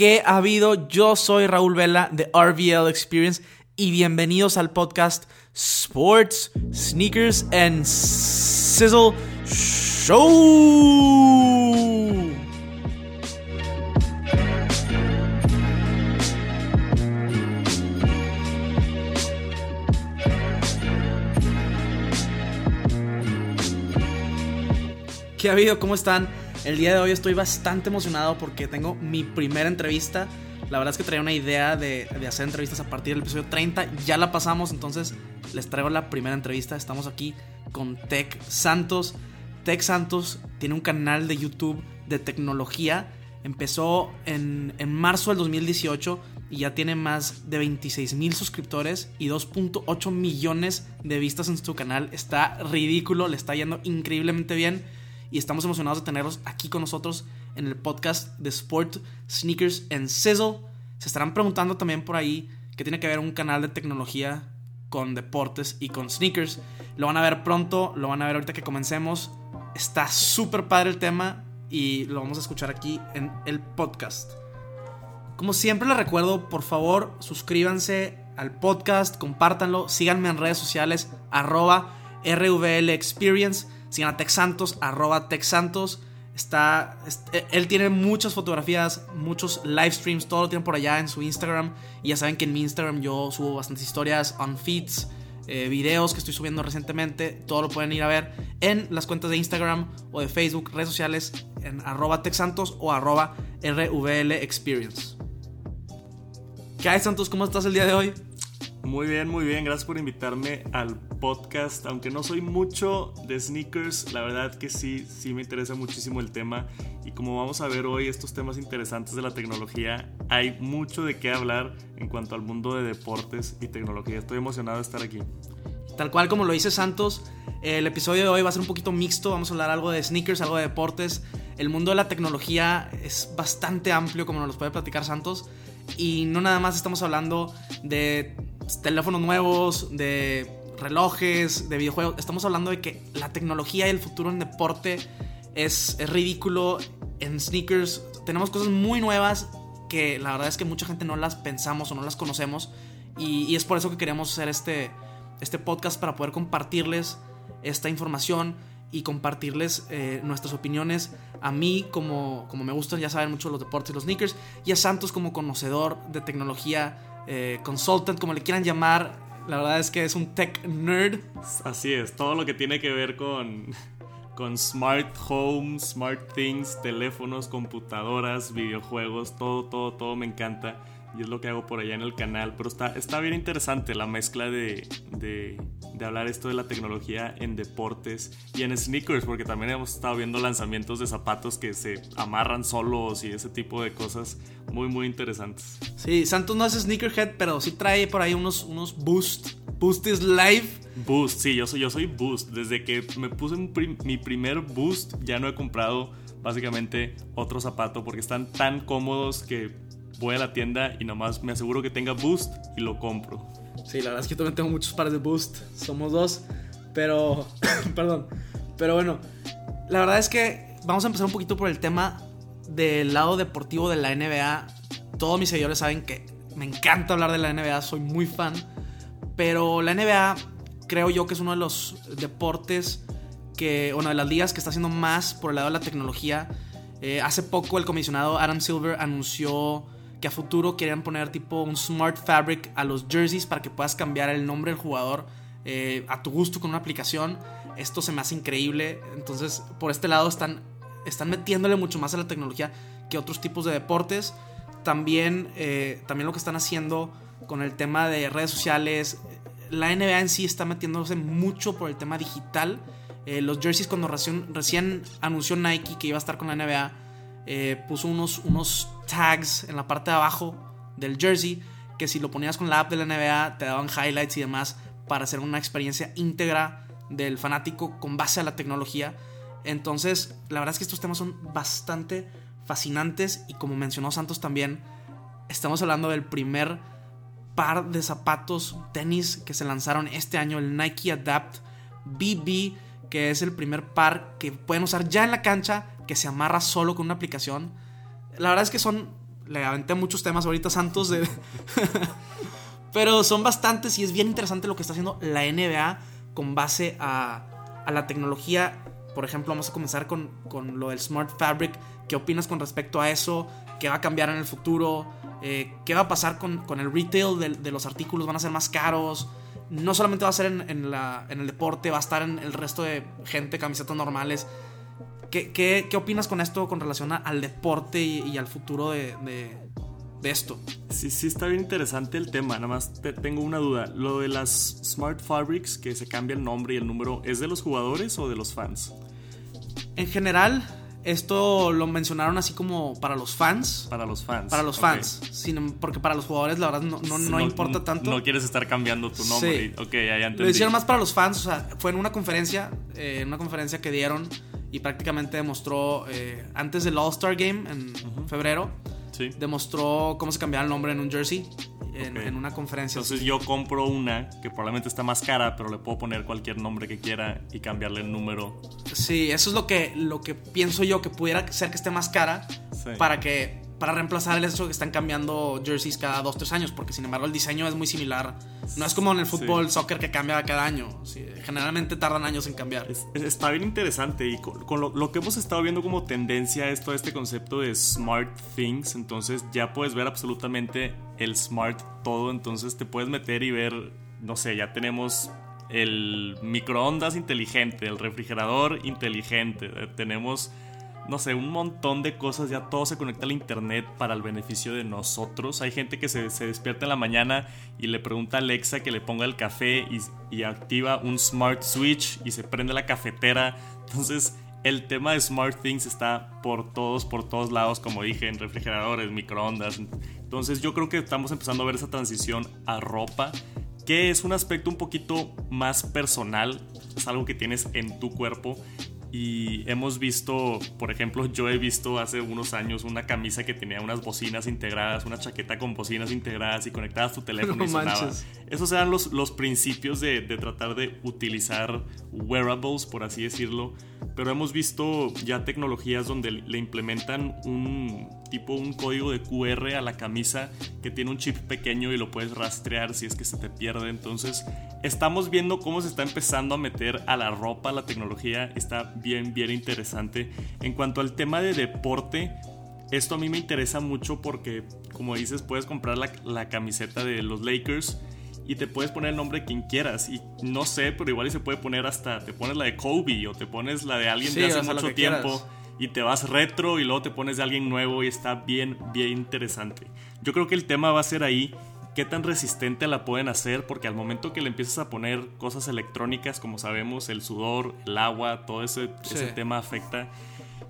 ¿Qué ha habido? Yo soy Raúl Vela de RVL Experience y bienvenidos al podcast Sports, Sneakers and Sizzle Show. ¿Qué ha habido? ¿Cómo están? El día de hoy estoy bastante emocionado porque tengo mi primera entrevista. La verdad es que traía una idea de, hacer entrevistas a partir del episodio 30. Ya la pasamos, entonces les traigo la primera entrevista. Estamos aquí con Tech Santos. Tech Santos tiene un canal de YouTube de tecnología. Empezó en, en marzo del 2018 y ya tiene más de 26 mil suscriptores y 2.8 millones de vistas en su canal. Está ridículo, le está yendo increíblemente bien y estamos emocionados de tenerlos aquí con nosotros en el podcast de Sport, Sneakers and Sizzle. Se estarán preguntando también por ahí que tiene que ver un canal de tecnología con deportes y con sneakers. Lo van a ver pronto, lo van a ver ahorita que comencemos. Está súper padre el tema y lo vamos a escuchar aquí en el podcast. Como siempre les recuerdo, por favor, suscríbanse al podcast, compártanlo, síganme en redes sociales, arroba RVL Experience Sigan a Texantos, arroba Texantos. Está, e, él tiene muchas fotografías, muchos live streams, todo lo tiene por allá en su Instagram. Y ya saben que en mi Instagram yo subo bastantes historias, on feeds, eh, videos que estoy subiendo recientemente. Todo lo pueden ir a ver en las cuentas de Instagram o de Facebook, redes sociales, en arroba Texantos o arroba RVL Experience. ¿Qué hay, Santos? ¿Cómo estás el día de hoy? Muy bien, muy bien. Gracias por invitarme al podcast. Aunque no soy mucho de sneakers, la verdad que sí, sí me interesa muchísimo el tema. Y como vamos a ver hoy estos temas interesantes de la tecnología, hay mucho de qué hablar en cuanto al mundo de deportes y tecnología. Estoy emocionado de estar aquí. Tal cual como lo dice Santos, el episodio de hoy va a ser un poquito mixto. Vamos a hablar algo de sneakers, algo de deportes. El mundo de la tecnología es bastante amplio, como nos lo puede platicar Santos. Y no nada más estamos hablando de teléfonos nuevos, de relojes, de videojuegos. Estamos hablando de que la tecnología y el futuro en deporte es, ridículo. En sneakers tenemos cosas muy nuevas que la verdad es que mucha gente no las pensamos o no las conocemos. Y, es por eso que queríamos hacer este, este podcast para poder compartirles esta información y compartirles eh, nuestras opiniones. A mí, como, como me gustan, ya saben mucho los deportes y los sneakers. Y a Santos como conocedor de tecnología eh, consultant, como le quieran llamar. La verdad es que es un tech nerd. Así es, todo lo que tiene que ver con, con smart homes, smart things, teléfonos, computadoras, videojuegos, todo, todo, todo me encanta y es lo que hago por allá en el canal. Pero está, está bien interesante la mezcla de, de, de, hablar esto de la tecnología en deportes y en sneakers, porque también hemos estado viendo lanzamientos de zapatos que se amarran solos y ese tipo de cosas muy, muy interesantes. Sí, Santos no es sneakerhead, pero sí trae por ahí unos, unos boost. Boost is live. Boost, sí, yo soy, yo soy Boost. Desde que me puse mi primer Boost, ya no he comprado básicamente otro zapato porque están tan cómodos que voy a la tienda y nomás me aseguro que tenga Boost y lo compro. Sí, la verdad es que yo también tengo muchos pares de Boost. Somos dos. Pero, perdón. Pero bueno, la verdad es que vamos a empezar un poquito por el tema del lado deportivo de la NBA. Todos mis seguidores saben que me encanta hablar de la NBA, soy muy fan. Pero la NBA creo yo que es uno de los deportes que, una de las ligas que está haciendo más por el lado de la tecnología. Eh, hace poco el comisionado Adam Silver anunció que a futuro querían poner tipo un smart fabric a los jerseys para que puedas cambiar el nombre del jugador eh, a tu gusto con una aplicación. Esto se me hace increíble. Entonces, por este lado están, están metiéndole mucho más a la tecnología que otros tipos de deportes. También, eh, también lo que están haciendo con el tema de redes sociales. La NBA en sí está metiéndose mucho por el tema digital. Eh, los jerseys cuando recién, recién anunció Nike que iba a estar con la NBA puso unos, unos tags en la parte de abajo del jersey que si lo ponías con la app de la NBA te daban highlights y demás para hacer una experiencia íntegra del fanático con base a la tecnología. Entonces, la verdad es que estos temas son bastante fascinantes y como mencionó Santos también, estamos hablando del primer par de zapatos tenis que se lanzaron este año, el Nike Adapt BB, que es el primer par que pueden usar ya en la cancha que se amarra solo con una aplicación. La verdad es que son le aventé muchos temas ahorita santos. Pero son bastantes y es bien interesante lo que está haciendo la NBA con base a, a la tecnología. Por ejemplo, vamos a comenzar con, con, lo del Smart Fabric. ¿Qué opinas con respecto a eso? ¿Qué va a cambiar en el futuro? Eh, ¿Qué va a pasar con, con el retail de, de, los artículos? ¿Van a ser más caros? No solamente va a ser en, en, el deporte, va a estar en el resto de gente, camisetas normales. ¿Qué, qué, qué opinas con esto con relación a, al deporte y, y, al futuro de, de, de esto? Sí, sí, está bien interesante el tema. Nada más te, tengo una duda. Lo de las Smart Fabrics, que se cambia el nombre y el número, ¿es de los jugadores o de los fans? En general, esto lo mencionaron así como para los fans. Para los fans. Para los okay. fans. Sin, porque para los jugadores, la verdad, no, no, no, no importa tanto. No quieres estar cambiando tu nombre. Sí. Ok, ya, ya entendí. Lo hicieron más para los fans. O sea, fue en una conferencia. Eh, en una conferencia que dieron. Y prácticamente demostró. Eh, antes del All-Star Game en uh -huh. febrero. Sí. Demostró cómo se cambiaba el nombre en un jersey. En, okay. en, una conferencia. Entonces yo compro una que probablemente está más cara, pero le puedo poner cualquier nombre que quiera y cambiarle el número. Sí, eso es lo que, lo que pienso yo, que pudiera ser que esté más cara sí. para que para reemplazar el hecho de que están cambiando jerseys cada 2-3 años, porque sin embargo el diseño es muy similar. No es como en el fútbol, sí. soccer que cambia cada año. Sí, generalmente tardan años en cambiar. Es, está bien interesante y con, con lo, lo, que hemos estado viendo como tendencia es todo este concepto de smart things. Entonces ya puedes ver absolutamente el smart todo. Entonces te puedes meter y ver, no sé, ya tenemos el microondas inteligente, el refrigerador inteligente, tenemos no sé, un montón de cosas, ya todo se conecta al internet para el beneficio de nosotros. Hay gente que se, se despierta en la mañana y le pregunta a Alexa que le ponga el café y, y, activa un smart switch y se prende la cafetera. Entonces, el tema de smart things está por todos, por todos lados, como dije, en refrigeradores, microondas. Entonces, yo creo que estamos empezando a ver esa transición a ropa que es un aspecto un poquito más personal, es algo que tienes en tu cuerpo y hemos visto, por ejemplo, yo he visto hace unos años una camisa que tenía unas bocinas integradas, una chaqueta con bocinas integradas y conectadas a tu teléfono no y sonaba. Esos eran los, los principios de, de, tratar de utilizar wearables, por así decirlo. Pero hemos visto ya tecnologías donde le implementan un tipo un código de QR a la camisa que tiene un chip pequeño y lo puedes rastrear si es que se te pierde. Entonces, estamos viendo cómo se está empezando a meter a la ropa la tecnología. Está bien, bien interesante. En cuanto al tema de deporte, esto a mí me interesa mucho porque, como dices, puedes comprar la, la camiseta de los Lakers y te puedes poner el nombre de quien quieras. Y no sé, pero igual y se puede poner hasta, te pones la de Kobe o te pones la de alguien sí, de hace mucho tiempo. Quieras. Y te vas retro y luego te pones de alguien nuevo y está bien, bien interesante. Yo creo que el tema va a ser ahí qué tan resistente la pueden hacer, porque al momento que le empiezas a poner cosas electrónicas, como sabemos, el sudor, el agua, todo ese, sí. ese tema afecta.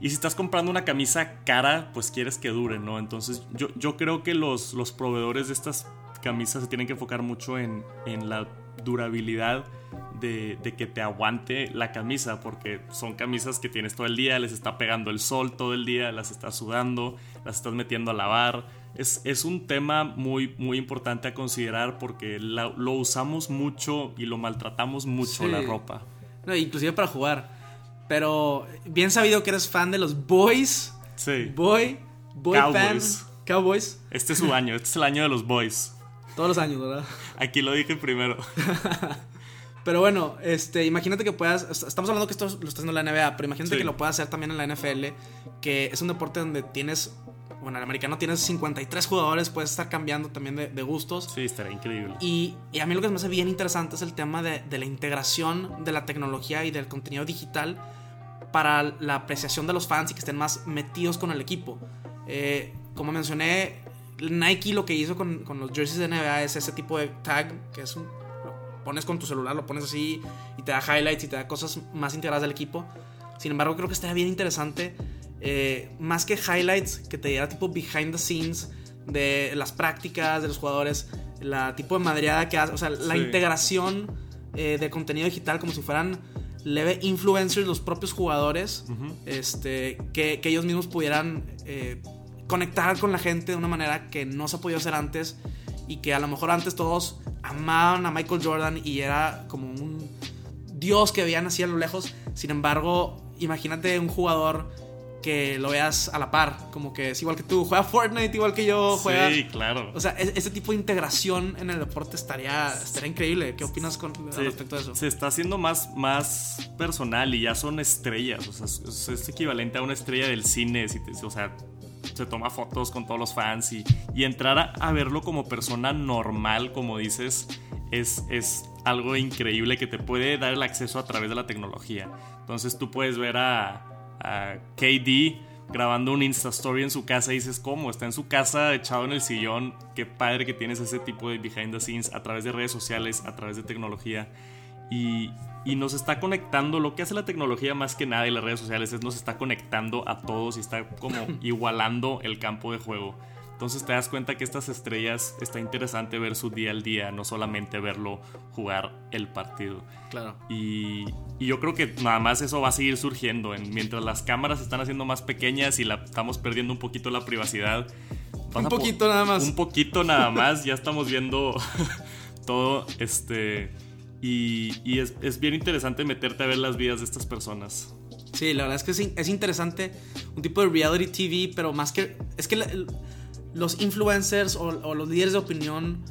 Y si estás comprando una camisa cara, pues quieres que dure, ¿no? Entonces yo, yo creo que los, los proveedores de estas camisas se tienen que enfocar mucho en, en la durabilidad de, de, que te aguante la camisa, porque son camisas que tienes todo el día, les está pegando el sol todo el día, las estás sudando, las estás metiendo a lavar. Es, es un tema muy, muy importante a considerar porque la, lo usamos mucho y lo maltratamos mucho sí. la ropa. No, inclusive para jugar. Pero bien sabido que eres fan de los Boys. Sí. Boy, Boy Cowboys. fan. Cowboys. Este es su año, este es el año de los Boys. Todos los años, ¿verdad? Aquí lo dije primero. pero bueno, este, imagínate que puedas. Estamos hablando que esto lo está haciendo la NBA, pero imagínate sí. que lo puedas hacer también en la NFL, que es un deporte donde tienes. Bueno, el americano tienes 53 jugadores, puedes estar cambiando también de, de gustos. Sí, estaría increíble. Y, y, a mí lo que me hace bien interesante es el tema de, de la integración de la tecnología y del contenido digital para la apreciación de los fans y que estén más metidos con el equipo. Eh, como mencioné, Nike lo que hizo con, con, los jerseys de NBA es ese tipo de tag, que es un, lo pones con tu celular, lo pones así y te da highlights y te da cosas más integradas del equipo. Sin embargo, creo que estaría bien interesante, eh, más que highlights, que te diera tipo behind the scenes de las prácticas de los jugadores, la tipo de madreada que hace, o sea, la sí. integración eh, de contenido digital como si fueran leve influencers, los propios jugadores, uh -huh. este, que, que, ellos mismos pudieran eh, conectar con la gente de una manera que no se ha podido hacer antes y que a lo mejor antes todos amaban a Michael Jordan y era como un dios que veían así a lo lejos. Sin embargo, imagínate un jugador que lo veas a la par, como que es igual que tú, juega Fortnite igual que yo, juega... Sí, claro. O sea, e- ese tipo de integración en el deporte estaría, estaría increíble. ¿Qué opinas con Sí, respecto a eso? Se está haciendo más, más personal y ya son estrellas. O sea, es, es equivalente a una estrella del cine. si te- o sea, se toma fotos con todos los fans y, y entrar a, a verlo como persona normal, como dices, es, es algo increíble que te puede dar el acceso a través de la tecnología. Entonces tú puedes ver a, a KD grabando un Insta Story en su casa y dices, ¿cómo? Está en su casa echado en el sillón. Qué padre que tienes ese tipo de behind the scenes a través de redes sociales, a través de tecnología. Y, y nos está conectando, lo que hace la tecnología más que nada y las redes sociales es nos está conectando a todos y está como igualando el campo de juego. Entonces te das cuenta que estas estrellas está interesante ver su día al día, no solamente verlo jugar el partido. Claro. Y, y yo creo que nada más eso va a seguir surgiendo. En, mientras las cámaras se están haciendo más pequeñas y la, estamos perdiendo un poquito la privacidad. Un poquito nada más. Un poquito nada más. Ya estamos viendo todo. Este. Y, y es, es bien interesante meterte a ver las vidas de estas personas. Sí, la verdad es que es, es interesante. Un tipo de reality TV, pero más que. Es que la- los influencers o, o los líderes de opinión,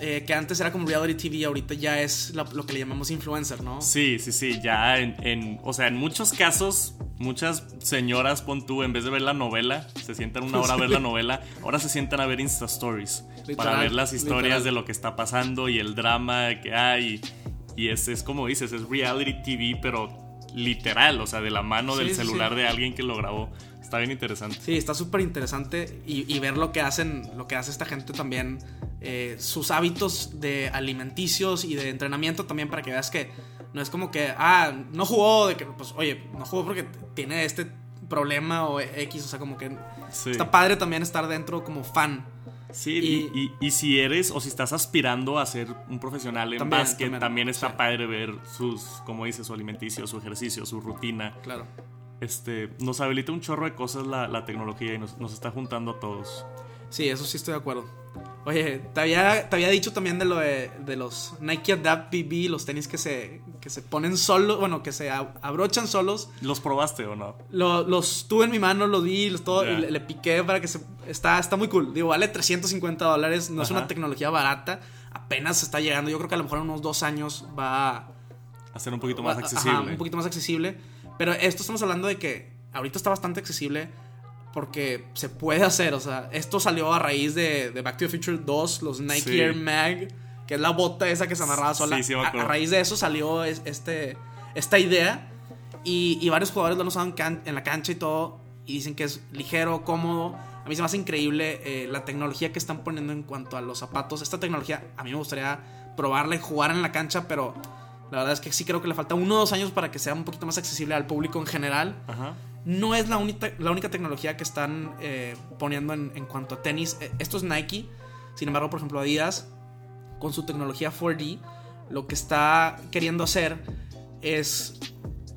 eh, que antes era como reality TV, ahorita ya es lo, lo que le llamamos influencer, ¿no? Sí, sí, sí. Ya en, en- O sea, en muchos casos. Muchas señoras, pon tú, en vez de ver la novela, se sientan una hora a ver la novela, ahora se sientan a ver Insta Stories para ver las historias literal. de lo que está pasando y el drama que hay. Y es, es como dices, es reality TV, pero literal, o sea, de la mano Sí, del celular sí. de alguien que lo grabó. Está bien interesante. Sí, está súper interesante y, y ver lo que hacen, lo que hace esta gente también, eh, sus hábitos de alimenticios y de entrenamiento también para que veas que no es como que, ah, no jugó, de que, pues, oye, no jugó porque tiene este problema o X, o sea, como que Sí. está padre también estar dentro como fan. Sí, Y- y, y- y si eres o si estás aspirando a ser un profesional en También, básquet, también, también, está sí. padre ver sus, como dices, su alimenticio, su ejercicio, su rutina. Claro. Este, nos habilita un chorro de cosas la, la tecnología y nos, nos está juntando a todos. Sí, eso sí estoy de acuerdo. Oye, te había, te había dicho también de lo de, de los Nike Adapt BB, los tenis que se, que se ponen solos, bueno, que se ab- abrochan solos. ¿Los probaste o no? Lo- los tuve en mi mano, los vi, los todo, Ya. y le, le piqué para que se... Está, está muy cool. Digo, vale 350 dólares, no es Ajá. una tecnología barata, apenas está llegando. Yo creo que a lo mejor en unos dos años va a... A ser un poquito más Ajá, accesible. un poquito más accesible. Pero esto estamos hablando de que ahorita está bastante accesible porque se puede hacer. O sea, esto salió a raíz de, de Back to the Future 2, los Nike Sí. Air Mag, que es la bota esa que se amarraba sola. Sí, sí, a, a raíz de eso salió es- este, esta idea y, y varios jugadores lo han usado en, can- en la cancha y todo. Y dicen que es ligero, cómodo. A mí se me hace increíble eh, la tecnología que están poniendo en cuanto a los zapatos. Esta tecnología a mí me gustaría probarla y jugar en la cancha, pero la verdad es que sí creo que le falta uno o dos años para que sea un poquito más accesible al público en general. Ajá. No es la, única la única tecnología que están eh, poniendo en, en cuanto a tenis. Eh, Esto es Nike. Sin embargo, por ejemplo, Adidas, con su tecnología 4D, lo que está queriendo hacer es,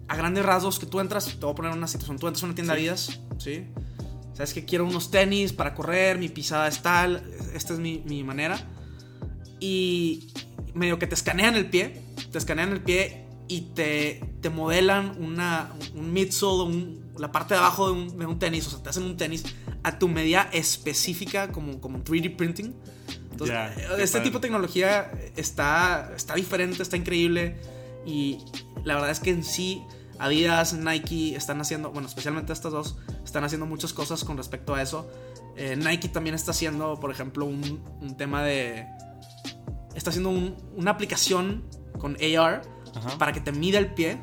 a grandes rasgos, que tú entras, te voy a poner una situación, tú entras a una tienda Sí. Adidas, ¿sí? Sabes que quiero unos tenis para correr, mi pisada es tal, esta es mi, mi manera. Y medio que te escanean el pie, te escanean el pie y te, te modelan una, un midsole, un- la parte de abajo de un, de un tenis, o sea, te hacen un tenis a tu medida específica como, como 3D printing. Entonces, eh, este tipo de tecnología está, está diferente, está increíble y la verdad es que en sí Adidas, Nike están haciendo, bueno, especialmente estas dos, están haciendo muchas cosas con respecto a eso. Eh, Nike también está haciendo, por ejemplo, un, un tema de... Está haciendo un- una aplicación con AR Ajá. para que te mida el pie.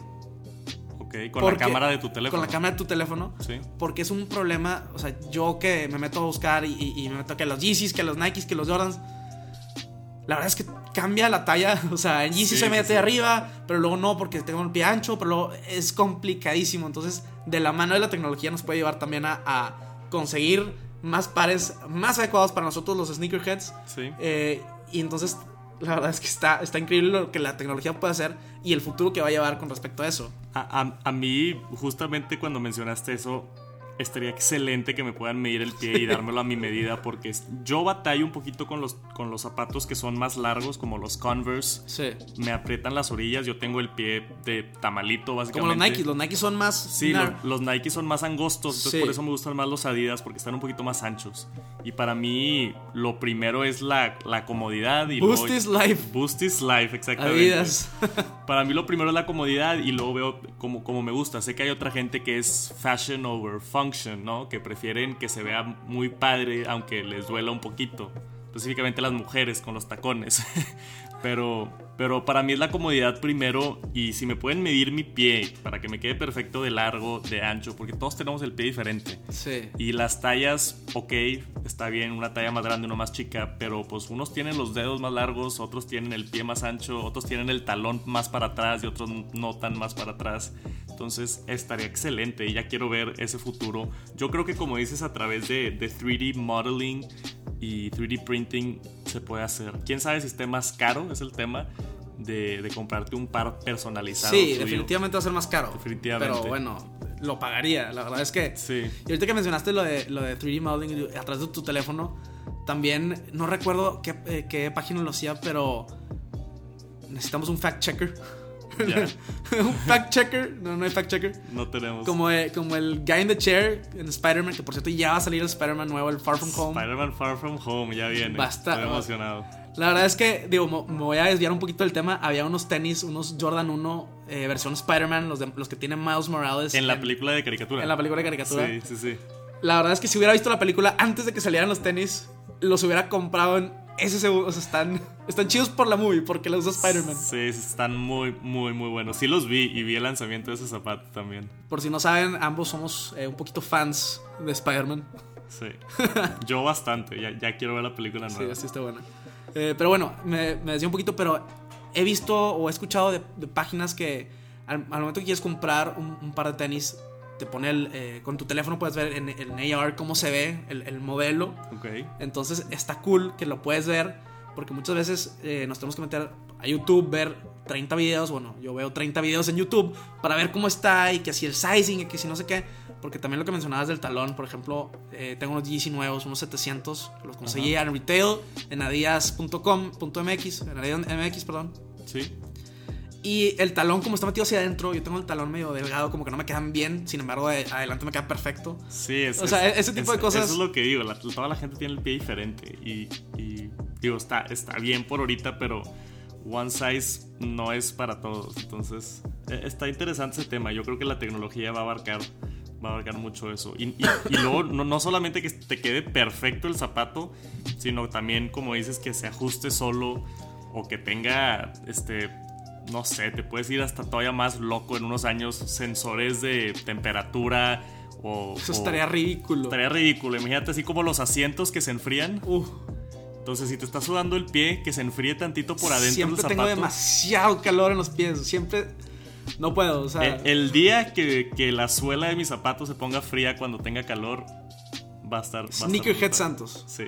Ok, con porque- la cámara de tu teléfono. Con la cámara de tu teléfono. Sí. Porque es un problema, o sea, yo que me meto a buscar y, y- y me meto que los Yeezys, que los Nikes, que los Jordans. La verdad es que cambia la talla. O sea, en Yeezy Sí, se mete sí. arriba, pero luego no porque tengo el pie ancho, pero luego es complicadísimo. Entonces, de la mano de la tecnología nos puede llevar también a, a conseguir más pares más adecuados para nosotros, los sneakerheads. Sí. Eh, y entonces, la verdad es que está, está increíble lo que la tecnología puede hacer y el futuro que va a llevar con respecto a eso. A, a- a mí, justamente cuando mencionaste eso, estaría excelente que me puedan medir el pie y dármelo a mi medida porque yo batallo un poquito con los, con los zapatos que son más largos como los Converse. Sí. Me aprietan las orillas, yo tengo el pie de tamalito básicamente. Como los Nike, los Nike son más... Sí, los, los, Nike son más angostos, entonces por eso me gustan más los Adidas porque están un poquito más anchos. Y para mí lo primero es la, la comodidad y Boost is life. Boost is life, exactamente. Adidas. para mí lo primero es la comodidad y luego veo como, como me gusta. Sé que hay otra gente que es fashion over function, ¿no? Que prefieren que se vea muy padre aunque les duela un poquito. Específicamente las mujeres con los tacones. pero pero para mí es la comodidad primero y si me pueden medir mi pie para que me quede perfecto de largo, de ancho, porque todos tenemos el pie diferente. Sí. Y las tallas, ok, está bien, una talla más grande, una más chica, pero pues unos tienen los dedos más largos, otros tienen el pie más ancho, otros tienen el talón más para atrás y otros no tan más para atrás. Entonces estaría excelente y ya quiero ver ese futuro. Yo creo que como dices a través de, de 3D modeling y 3D printing se puede hacer. Quién sabe si esté más caro, es el tema. De, comprarte un par personalizado. Sí, definitivamente va a ser más caro. Definitivamente. Pero bueno, lo pagaría. La verdad es que. Sí. Y ahorita que mencionaste lo de, lo de 3D modeling a través de tu teléfono, también no recuerdo qué, eh, qué página lo hacía, pero necesitamos un fact checker. un fact checker. No, no hay fact checker. No tenemos. Como, eh, como el guy in the chair en Spider-Man, que por cierto ya va a salir el Spider-Man nuevo, el Far From Home. Spider-Man Far From Home, ya viene. Basta. Estoy emocionado. La verdad es que, digo, me voy a desviar un poquito del tema. Había unos tenis, unos Jordan 1, eh, versión Spider-Man, los, los que tienen Miles Morales. En la película de caricatura. En la película de caricatura. Sí, sí, sí. La verdad es que si hubiera visto la película antes de que salieran los tenis, los hubiera comprado en ese segundo. O sea, están, están chidos por la movie, porque los usa Spider-Man. Sí, están muy, muy, muy buenos. Sí los vi y vi el lanzamiento de ese zapato también. Por si no saben, ambos somos eh, un poquito fans de Spider-Man. Sí. Yo bastante. Ya, ya, quiero ver la película nueva. Sí, sí está buena. Eh, pero bueno, me, me, decía un poquito, pero he visto o he escuchado de, de páginas que al, al, momento que quieres comprar un, un par de tenis, te pone el, eh, con tu teléfono puedes ver en, en AR cómo se ve el, el, modelo. Okay. Entonces está cool que lo puedes ver porque muchas veces eh, nos tenemos que meter a YouTube, ver 30 videos, bueno, yo veo 30 videos en YouTube para ver cómo está y que si el sizing y que si no sé qué, porque también lo que mencionabas del talón, por ejemplo, eh, tengo unos GC nuevos, unos 700, los conseguí en retail, en adidas.com.mx, en adidas.mx, perdón. Sí. Y el talón, como está metido hacia adentro, yo tengo el talón medio delgado, como que no me quedan bien. Sin embargo, de adelante me queda perfecto. Sí, es, O sea, ese tipo es, de cosas. Eso es lo que digo. La, toda la gente tiene el pie diferente. Y, y, digo, está, está bien por ahorita, pero one size no es para todos. Entonces, está interesante ese tema. Yo creo que la tecnología va a abarcar. Va a abarcar mucho eso. Y, y, y luego, no, no solamente que te quede perfecto el zapato, sino también, como dices, que se ajuste solo o que tenga este no sé, te puedes ir hasta todavía más loco en unos años, sensores de temperatura o... Eso estaría ridículo. Estaría ridículo, imagínate así como los asientos que se enfrían. Uh. Entonces, si te está sudando el pie, que se enfríe tantito por adentro Siempre tengo demasiado calor en los pies, siempre... No puedo, o sea... El, el día que, que, la suela de mi zapato se ponga fría cuando tenga calor, va a estar... Sneakerhead Santos. Sí.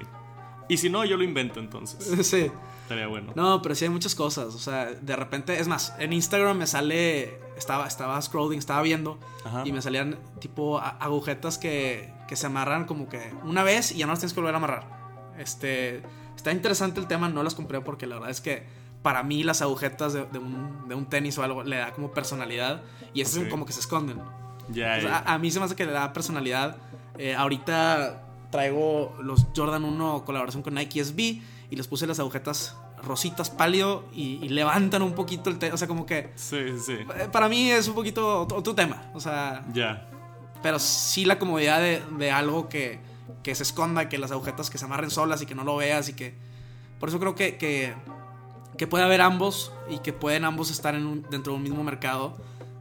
Y si no, yo lo invento entonces. sí. Estaría bueno. No, pero sí hay muchas cosas. O sea, de repente, es más, en Instagram me sale. Estaba, estaba scrolling, estaba viendo. Ajá. Y me salían tipo agujetas que, que se amarran como que una vez y ya no las tienes que volver a amarrar. Este. Está interesante el tema, no las compré porque la verdad es que para mí las agujetas de, de, un, de un, tenis o algo le da como personalidad. Y esas Okay. como que se esconden. Ya, sea, ya. a, a mí se me hace que le da personalidad. Eh, ahorita traigo los Jordan 1 colaboración con Nike SB y les puse las agujetas rositas pálido y, y levantan un poquito el tema. O sea, como que Sí, sí, eh, para mí es un poquito otro, otro tema. O sea, Ya. pero sí la comodidad de, de algo que, que se esconda, que las agujetas que se amarren solas y que no lo veas y que... Por eso creo que, que, que puede haber ambos y que pueden ambos estar en un- dentro de un mismo mercado.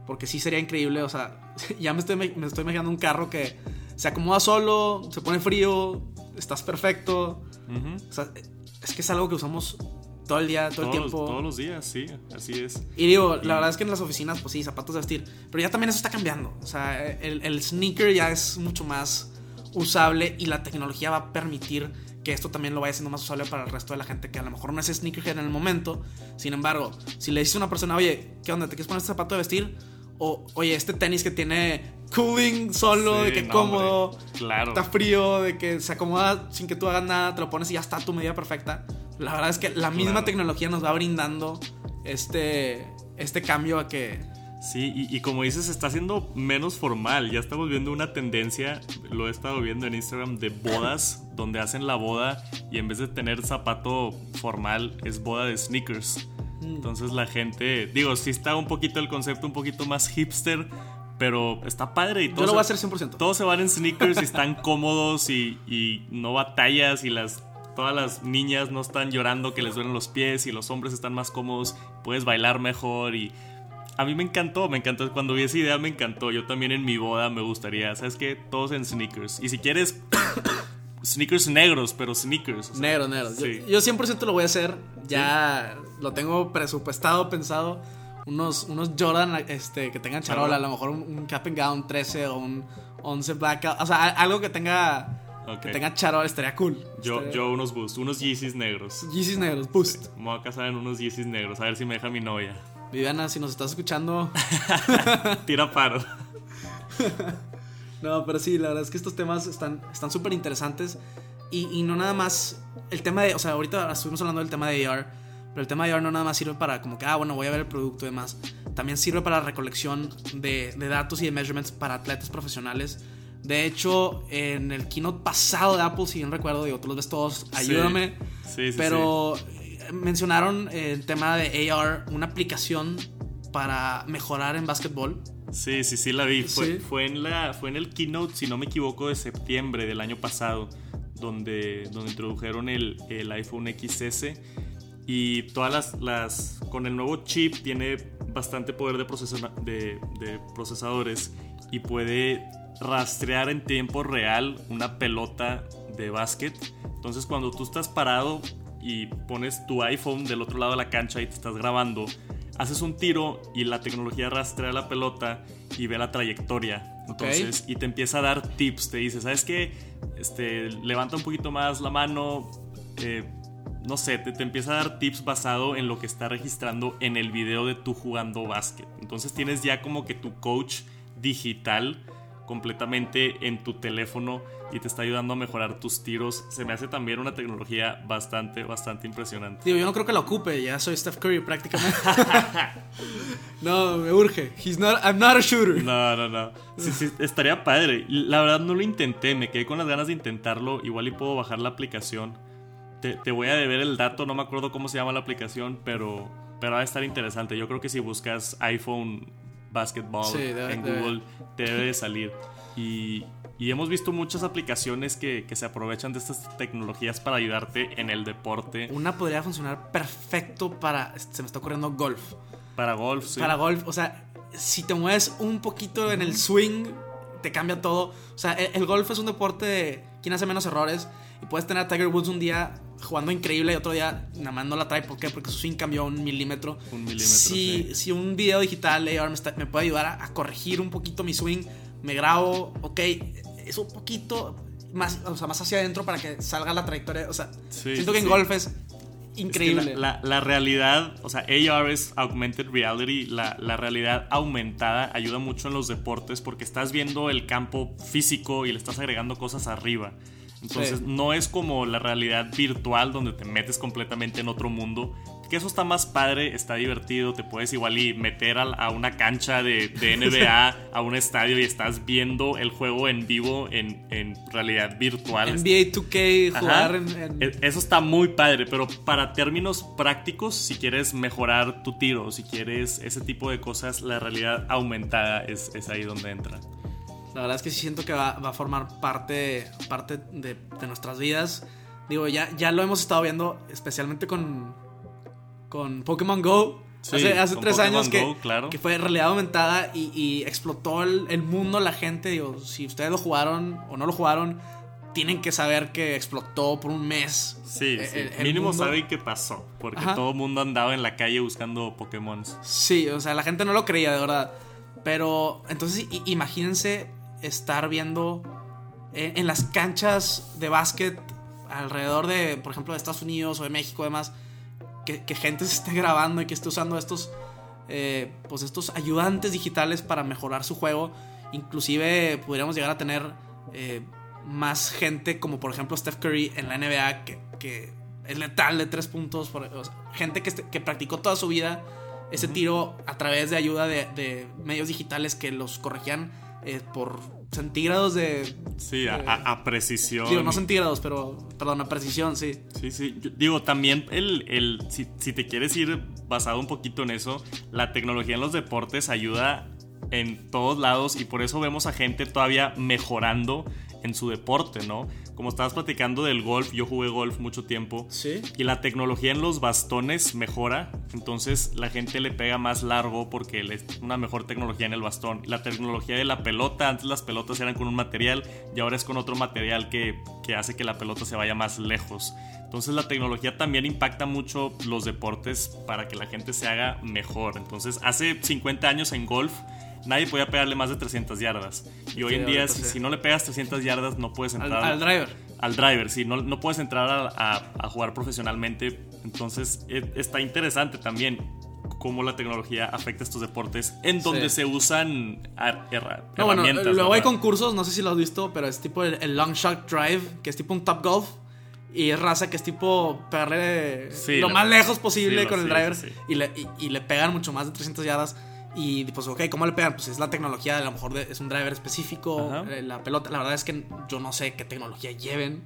Porque sí sería increíble, o sea, ya me estoy, me estoy imaginando un carro que se acomoda solo, se pone frío, estás perfecto. Ujú. O sea, es que es algo que usamos todo el día, todo el Todos, tiempo. todos los días, sí, así es. Y digo, Y- la verdad es que en las oficinas, pues sí, zapatos de vestir. Pero ya también eso está cambiando. O sea, el, el sneaker ya es mucho más usable y la tecnología va a permitir que esto también lo vaya siendo más usable para el resto de la gente que a lo mejor no es sneakerhead en el momento. Sin embargo, si le dices a una persona, oye, ¿qué onda? ¿Te quieres poner este zapato de vestir? O, oye, este tenis que tiene cooling solo, de Sí, que no, cómodo. hombre, claro. Está frío, de que se acomoda sin que tú hagas nada, te lo pones y ya está tu medida perfecta. La verdad es que la misma Claro. tecnología nos va brindando este, este cambio a que... Sí, y, y como dices, está siendo menos formal. Ya estamos viendo una tendencia, lo he estado viendo en Instagram, de bodas, donde hacen la boda y en vez de tener zapato formal, es boda de sneakers. Entonces la gente, digo, sí está un poquito el concepto un poquito más hipster, pero está padre y todo. Yo lo voy a hacer 100%. Todos se van en sneakers y están cómodos y, y no batallas y las todas las niñas no están llorando que les duelen los pies y los hombres están más cómodos, puedes bailar mejor y a mí me encantó, me encantó cuando vi esa idea me encantó. Yo también en mi boda me gustaría, ¿sabes qué? Todos en sneakers. Y si quieres sneakers negros, pero sneakers. o sea, Negro, negro. Yo- Sí. Yo, 100% lo voy a hacer. Ya lo tengo presupuestado, pensado. Unos, unos Jordan este, que tengan charola. A lo mejor un, un Cap and Gown 13 o un 11 Blackout. O sea, algo que tenga, Ok. que tenga charola estaría cool. Yo, Estaría- yo unos boost, unos Yeezys negros. Yeezys negros, boost. Me voy a casar en unos Yeezys negros, a ver si me deja mi novia. Viviana, si nos estás escuchando. Tira paro. No, pero sí, la verdad es que estos temas están están súper interesantes. Y, y no nada más. El tema de. O sea, ahorita estuvimos hablando del tema de AR. Pero el tema de AR no nada más sirve para como que, ah, bueno, voy a ver el producto y demás. También sirve para la recolección de, de datos y de measurements para atletas profesionales. De hecho, en el keynote pasado de Apple, si bien recuerdo, digo, tú los ves todos, ayúdame. Sí, sí, pero eh, mencionaron el tema de AR, una aplicación para mejorar en básquetbol. Sí, sí, sí la vi. Fue, Sí. fue, en la, fue en el keynote, si no me equivoco, de septiembre del año pasado, donde, donde introdujeron el, el iPhone XS. Y todas las, las. Con el nuevo chip tiene bastante poder de, procesa- de, de procesadores y puede rastrear en tiempo real una pelota de básquet. Entonces, cuando tú estás parado y pones tu iPhone del otro lado de la cancha y te estás grabando, haces un tiro y la tecnología rastrea la pelota y ve la trayectoria. Entonces, y te empieza a dar tips, te dice, ¿sabes qué? Este, levanta un poquito más la mano, eh, no sé, te, te empieza a dar tips basado en lo que está registrando en el video de tú jugando básquet. Entonces tienes ya como que tu coach digital completamente en tu teléfono y te está ayudando a mejorar tus tiros. Se me hace también una tecnología bastante, bastante impresionante. Digo, yo no creo que lo ocupe, ya soy Steph Curry prácticamente. no, me urge. He's not, I'm not a shooter. No, no, no. Sí, sí, estaría padre. La verdad no lo intenté, me quedé con las ganas de intentarlo. Igual y puedo bajar la aplicación. Te, te voy a deber el dato, no me acuerdo cómo se llama la aplicación, pero, pero va a estar interesante. Yo creo que si buscas iPhone Basketball Sí, en. Google, te debe de salir. Y, y hemos visto muchas aplicaciones que, que se aprovechan de estas tecnologías para ayudarte en el deporte. Una podría funcionar perfecto para. Se me está ocurriendo golf. Para golf, sí. Para golf, o sea, si te mueves un poquito en el swing, te cambia todo. O sea, el, el golf es un deporte de quién hace menos errores. Y puedes tener a Tiger Woods un día jugando increíble y otro día nada más no la trae. ¿Por qué? Porque su swing cambió un milímetro. Un milímetro, Si, sí. si un video digital AR me, está- me puede ayudar a, a corregir un poquito mi swing, me grabo, ok, es un poquito más, o sea, más hacia adentro para que salga la trayectoria. O sea, Sí, siento sí, que en sí. golf es Es que increíble. la, la- la realidad, o sea, AR es Augmented Reality, la, la realidad aumentada ayuda mucho en los deportes porque estás viendo el campo físico y le estás agregando cosas arriba. Entonces Sí. no es como la realidad virtual donde te metes completamente en otro mundo. Que eso está más padre, está divertido, te puedes igual y meter a, a una cancha de, de NBA, a un estadio y estás viendo el juego en vivo en, en realidad virtual. NBA 2K, Ajá. jugar en, en- E- Eso está muy padre, pero para términos prácticos, si quieres mejorar tu tiro, si quieres ese tipo de cosas, la realidad aumentada es, es ahí donde entra. La verdad es que sí siento que va, va a formar parte, parte de, de nuestras vidas. Digo, ya, ya lo hemos estado viendo, especialmente con, con Pokémon Go. Sí, hace tres Pokémon años que, claro. que fue realidad aumentada y, y explotó el, el mundo, la gente. Digo, si ustedes lo jugaron o no lo jugaron, tienen que saber que explotó por un mes. Sí, eh, sí. el- el mínimo mundo. saben qué pasó, porque Ajá. todo el mundo andaba en la calle buscando Pokémon. Sí, o sea, la gente no lo creía, de verdad. Pero entonces imagínense estar viendo eh, en las canchas de básquet alrededor de, por ejemplo, de Estados Unidos o de México, además, que, que gente se esté grabando y que esté usando estos, eh, pues estos ayudantes digitales para mejorar su juego. inclusive podríamos llegar a tener eh, más gente como por ejemplo Steph Curry en la NBA que, que es letal de tres puntos, por, o sea, gente que, que, practicó toda su vida ese tiro a través de ayuda de, de medios digitales que los corregían eh, por centígrados de. Sí, a, precisión. Digo, no centígrados, pero. Perdón, a precisión, sí. Sí, sí. digo, también el. el si, si, te quieres ir basado un poquito en eso, la tecnología en los deportes ayuda en todos lados y por eso vemos a gente todavía mejorando en su deporte, ¿no? Como estabas platicando del golf, yo jugué golf mucho tiempo. Sí. Y la tecnología en los bastones mejora, entonces la gente le pega más largo porque es una mejor tecnología en el bastón. La tecnología de la pelota, antes las pelotas eran con un material y ahora es con otro material que, que hace que la pelota se vaya más lejos. Entonces la tecnología también impacta mucho los deportes para que la gente se haga mejor. Entonces hace 50 años en golf nadie podía pegarle más de 300 yardas. Y hoy en día, si, no le pegas 300 yardas, no puedes entrar. Al, driver. Al driver, sí, no, no puedes entrar a, jugar profesionalmente. Entonces, e, está interesante también cómo la tecnología afecta estos deportes en donde se usan herramientas. No, bueno, luego hay concursos, no sé si lo has visto, pero es tipo el, long shot drive, que es tipo un top golf. Y es raza que es tipo pegarle lo, más lejos posible con el driver y le, y, le pegan mucho más de 300 yardas. Y pues, ok, ¿cómo le pegan? Pues es la tecnología, a lo mejor es un driver específico, eh, la pelota. La verdad es que yo no sé qué tecnología lleven.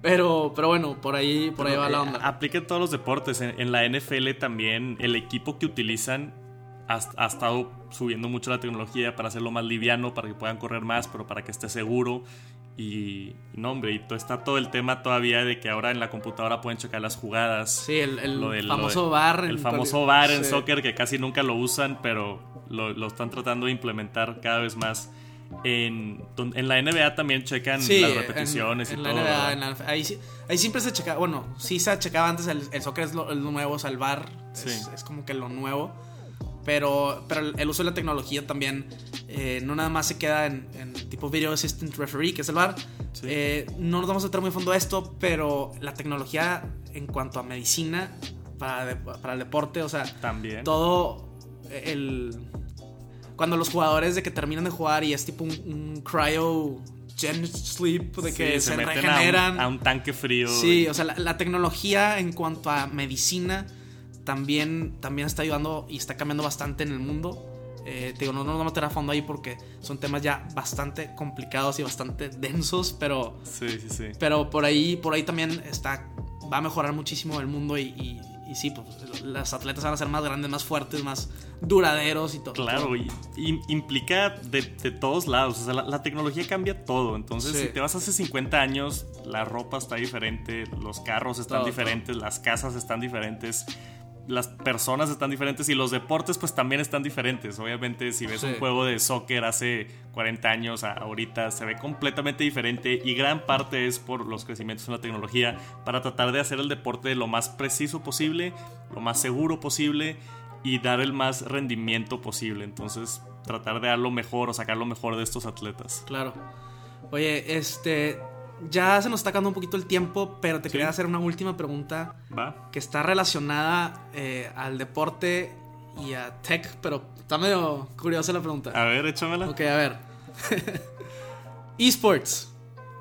Pero, pero bueno, por ahí, por ahí va la eh, onda. Aplica en todos los deportes. En, la NFL también, el equipo que utilizan ha, ha, estado subiendo mucho la tecnología para hacerlo más liviano, para que puedan correr más, pero para que esté seguro. Y, no, hombre, y está todo el tema todavía de que ahora en la computadora pueden checar las jugadas. Sí, el, famoso bar. El famoso bar en soccer que casi nunca lo usan, pero lo, están tratando de implementar cada vez más. En, en la NBA también checan las repeticiones y todo. ahí, siempre se checa, bueno, sí se checaba antes, el, soccer es lo, nuevo, o sea, el bar es como que lo nuevo. Pero, pero el uso de la tecnología también eh, no nada más se queda en, tipo Video Assistant Referee, que es el VAR. Eh, no nos vamos a entrar muy fondo a esto, pero la tecnología en cuanto a medicina para, para el deporte, o sea, también. todo el... Cuando los jugadores de que terminan de jugar y es tipo un, cryo gen sleep de que se, regeneran a un, tanque frío sí o sea la, tecnología en cuanto a medicina también, también está ayudando y está cambiando bastante en el mundo. Eh, digo, no, no nos vamos a meter a fondo ahí porque son temas ya bastante complicados y bastante densos, pero. Sí, sí, sí. Pero por ahí, por ahí también está. Va a mejorar muchísimo el mundo y, y, sí, pues las atletas van a ser más grandes, más fuertes, más duraderos y todo. Claro, Y, implica de, de, todos lados. O sea, la, tecnología cambia todo. Entonces, si te vas hace 50 años, la ropa está diferente, los carros están diferentes, las casas están diferentes las personas están diferentes y los deportes pues también están diferentes. Obviamente si ves un juego de soccer hace 40 años ahorita se ve completamente diferente y gran parte es por los crecimientos en la tecnología para tratar de hacer el deporte lo más preciso posible, lo más seguro posible y dar el más rendimiento posible. Entonces tratar de dar lo mejor o sacar lo mejor de estos atletas. Claro. Oye, este, ya se nos está acabando un poquito el tiempo, pero te quería hacer una última pregunta Va. que está relacionada eh, al deporte y a tech, pero está medio curiosa la pregunta. A ver, échamela. Ok, a ver. Esports.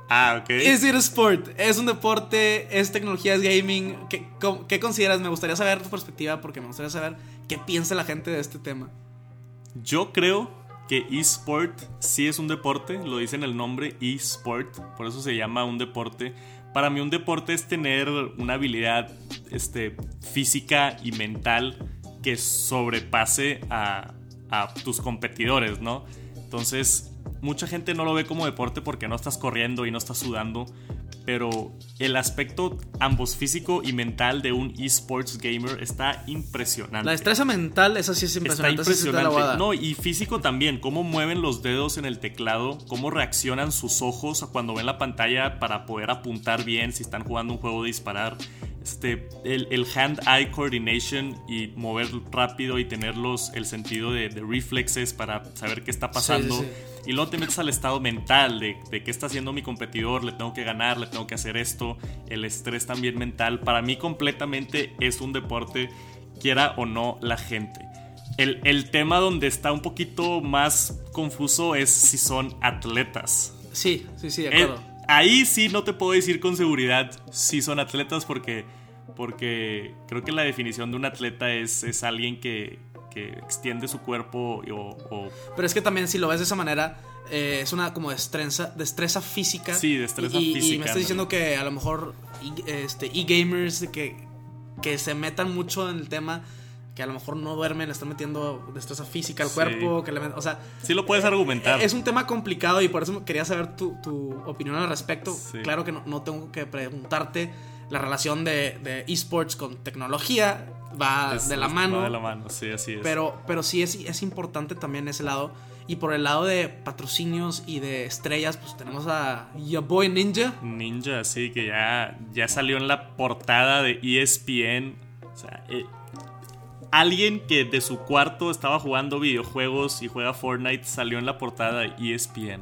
Ah, ok. ¿Es it a sport? ¿Es un deporte? ¿Es tecnología? ¿Es gaming? ¿Qué, ¿Qué, consideras? Me gustaría saber tu perspectiva porque me gustaría saber qué piensa la gente de este tema. Yo creo que eSport sí es un deporte, lo dice en el nombre eSport, por eso se llama un deporte. Para mí un deporte es tener una habilidad este, física y mental que sobrepase a, a tus competidores, ¿no? Entonces, mucha gente no lo ve como deporte porque no estás corriendo y no estás sudando, pero el aspecto ambos físico y mental de un esports gamer está impresionante. La destreza mental, esa sí es impresionante. Está impresionante. no, y físico también, cómo mueven los dedos en el teclado, cómo reaccionan sus ojos cuando ven la pantalla para poder apuntar bien si están jugando un juego de disparar. Este, el, hand-eye coordination y mover rápido y tener el sentido de, reflexes para saber qué está pasando. Y luego te metes al estado mental de, de qué está haciendo mi competidor, le tengo que ganar, le tengo que hacer esto, el estrés también mental. Para mí completamente es un deporte, quiera o no la gente. El, el tema donde está un poquito más confuso es si son atletas. Sí, sí, sí, de Eh, acuerdo. ahí sí no te puedo decir con seguridad si son atletas porque, porque creo que la definición de un atleta es, es alguien que, que extiende su cuerpo o, o- Pero es que también si lo ves de esa manera, eh, es una como destreza, destreza física. Sí, destreza y, y- Y física, me estás diciendo que a lo mejor e- este, e-gamers que, que se metan mucho en el tema, que a lo mejor no duermen, le están metiendo destreza física al Sí. cuerpo, que le o sea, sí lo puedes argumentar. es un tema complicado y por eso quería saber tu, tu opinión al respecto. Sí. Claro que no, no tengo que preguntarte la relación de, de esports con tecnología, va Es- de la es- mano. va de la mano, sí, así es. Pero, pero sí es, es importante también ese lado. Y por el lado de patrocinios y de estrellas, pues tenemos a Your Boy Ninja. Ninja, sí, que ya, ya salió en la portada de ESPN. O sea, eh, alguien que de su cuarto estaba jugando videojuegos y juega Fortnite salió en la portada de ESPN.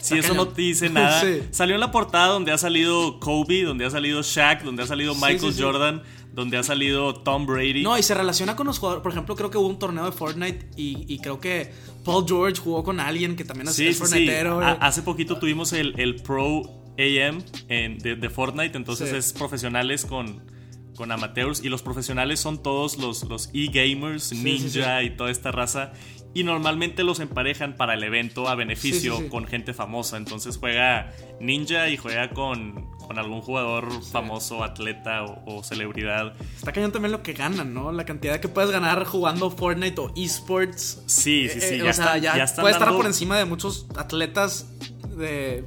Si Está eso no te dice nada, Sí. salió en la portada donde ha salido Kobe, donde ha salido Shaq, donde ha salido Michael sí, sí. Jordan, donde ha salido Tom Brady. No, y se relaciona con los jugadores. Por ejemplo, creo que hubo un torneo de Fortnite y, y creo que Paul George jugó con alguien que también es. Fortniteero. A- hace poquito tuvimos el, el Pro AM en- de, de Fortnite, entonces es profesionales con, con amateurs y los profesionales son todos los, los e-gamers, ninja y toda esta raza. Y normalmente los emparejan para el evento a beneficio Sí, sí, sí. con gente famosa. Entonces juega ninja y juega con, con algún jugador famoso, atleta o, o celebridad. Está cañón también lo que ganan, ¿no? La cantidad que puedes ganar jugando Fortnite o esports. Sí, sí, sí. Eh, ya o sea, ya, ya están puede estar por encima de muchos atletas de.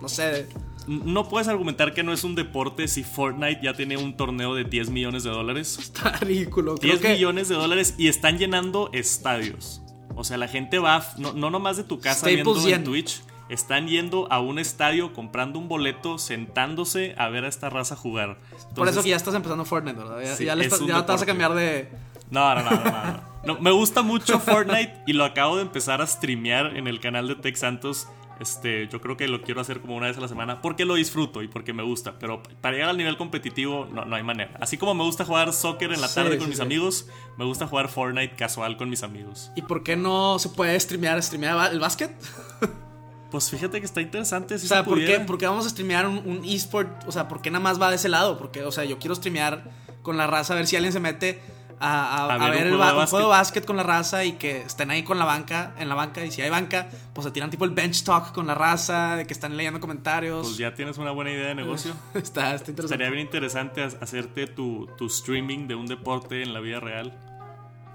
No sé, de- No puedes argumentar que no es un deporte si Fortnite ya tiene un torneo de 10 millones de dólares. está ridículo. Creo 10 que- millones de dólares y están llenando estadios. O sea, la gente va, no, no nomás de tu casa Staples viendo en Twitch, están yendo a un estadio, comprando un boleto, sentándose a ver a esta raza jugar. Por eso que ya estás empezando Fortnite, ¿verdad? Ya, Sí, ya le es estás- un ya te vas a cambiar de. No, no, no, no, no, no. No, Me gusta mucho Fortnite y lo acabo de empezar a streamear en el canal de Tech Santos. Este, yo creo que lo quiero hacer como una vez a la semana porque lo disfruto y porque me gusta. Pero para llegar al nivel competitivo no, no hay manera. Así como me gusta jugar soccer en la Sí, tarde con sí, mis sí. amigos, me gusta jugar Fortnite casual con mis amigos. ¿Y por qué no se puede streamear, streamear el básquet? Pues fíjate que está interesante. Si O sea, se ¿por qué, por qué vamos a streamear un, un esport? O sea, ¿por qué nada más va de ese lado? Porque, o sea, yo quiero streamear con la raza, a ver si alguien se mete a, a- A a ver el juego de un juego de básquet con la raza y que estén ahí con la banca, en la banca. Y si hay banca, pues se tiran tipo el bench talk con la raza, de que están leyendo comentarios. Pues ya tienes una buena idea de negocio. está, está interesante. Estaría bien interesante ha- hacerte tu, tu streaming de un deporte en la vida real.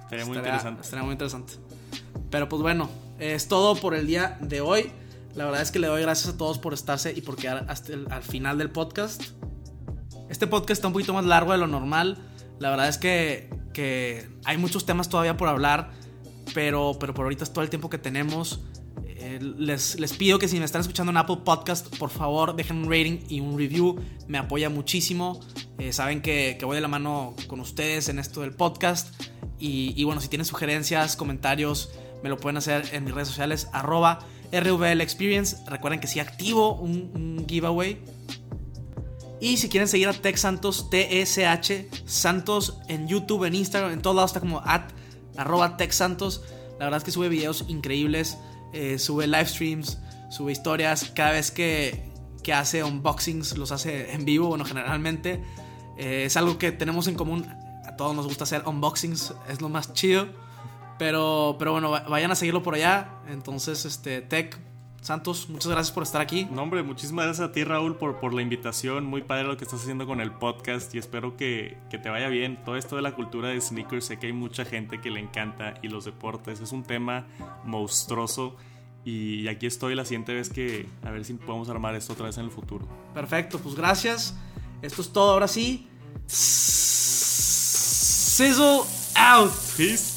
Estaría muy interesante. Estaría muy interesante. Pero pues bueno, es todo por el día de hoy. La verdad es que le doy gracias a todos por estarse y por quedar hasta el al final del podcast. Este podcast está un poquito más largo de lo normal. La verdad es que, que hay muchos temas todavía por hablar, pero, pero por ahorita es todo el tiempo que tenemos. Eh, les, les pido que si me están escuchando en Apple Podcast, por favor dejen un rating y un review. Me apoya muchísimo. Eh, saben que, que voy de la mano con ustedes en esto del podcast. Y, bueno, si tienen sugerencias, comentarios, me lo pueden hacer en mis redes sociales, arroba RVL Experience. Recuerden que sí activo un giveaway. Y si quieren seguir a Tech Santos, T-S-H, Santos en YouTube, en Instagram, en todos lados está como at, arroba Tech Santos. La verdad es que sube videos increíbles, eh, sube live streams, sube historias. Cada vez que, que hace unboxings, los hace en vivo, bueno, generalmente. Eh, es algo que tenemos en común. A todos nos gusta hacer unboxings, es lo más chido. Pero, pero bueno, va- vayan a seguirlo por allá. Entonces, este, Tech Santos, muchas gracias por estar aquí. No, hombre, muchísimas gracias a ti, Raúl, por, por la invitación. Muy padre lo que estás haciendo con el podcast y espero que, que te vaya bien. Todo esto de la cultura de sneakers, sé que hay mucha gente que le encanta y los deportes. Es un tema monstruoso y aquí estoy la siguiente vez que a ver si podemos armar esto otra vez en el futuro. Perfecto, pues gracias. Esto es todo ahora sí. Sizzle out. Peace.